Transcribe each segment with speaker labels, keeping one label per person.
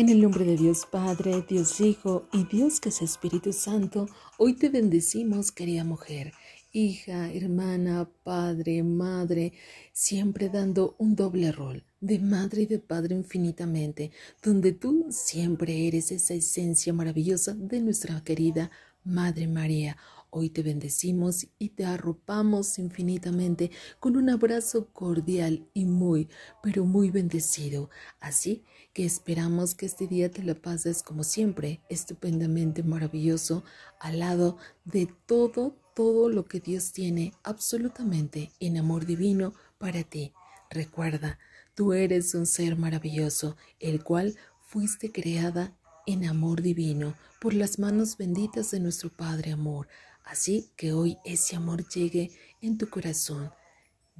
Speaker 1: En el nombre de Dios Padre, Dios Hijo y Dios que es Espíritu Santo, hoy te bendecimos, querida mujer, hija, hermana, padre, madre, siempre dando un doble rol de madre y de padre infinitamente, donde tú siempre eres esa esencia maravillosa de nuestra querida Madre María. Hoy te bendecimos y te arropamos infinitamente con un abrazo cordial y muy, pero muy bendecido. Así que esperamos que este día te lo pases como siempre, estupendamente maravilloso, al lado de todo, todo lo que Dios tiene absolutamente en amor divino para ti. Recuerda, tú eres un ser maravilloso, el cual fuiste creada en amor divino por las manos benditas de nuestro Padre Amor. Así que hoy ese amor llegue en tu corazón.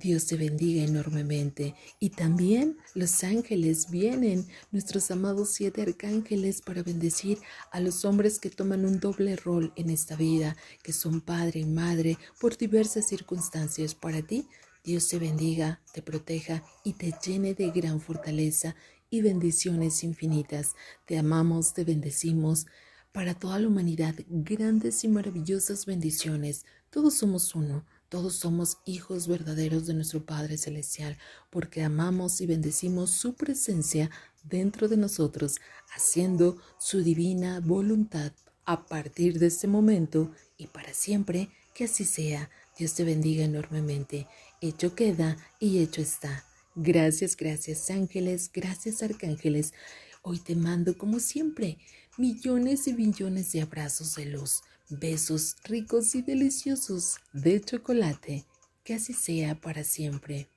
Speaker 1: Dios te bendiga enormemente. Y también los ángeles vienen, nuestros amados siete arcángeles, para bendecir a los hombres que toman un doble rol en esta vida, que son padre y madre por diversas circunstancias. Para ti, Dios te bendiga, te proteja y te llene de gran fortaleza y bendiciones infinitas. Te amamos, te bendecimos para toda la humanidad grandes y maravillosas bendiciones. Todos somos uno, todos somos hijos verdaderos de nuestro Padre Celestial, porque amamos y bendecimos su presencia dentro de nosotros, haciendo su divina voluntad a partir de este momento y para siempre, que así sea. Dios te bendiga enormemente. Hecho queda y hecho está. Gracias, gracias ángeles, gracias arcángeles. Hoy te mando como siempre millones y billones de abrazos de luz, besos ricos y deliciosos de chocolate. Que así sea para siempre.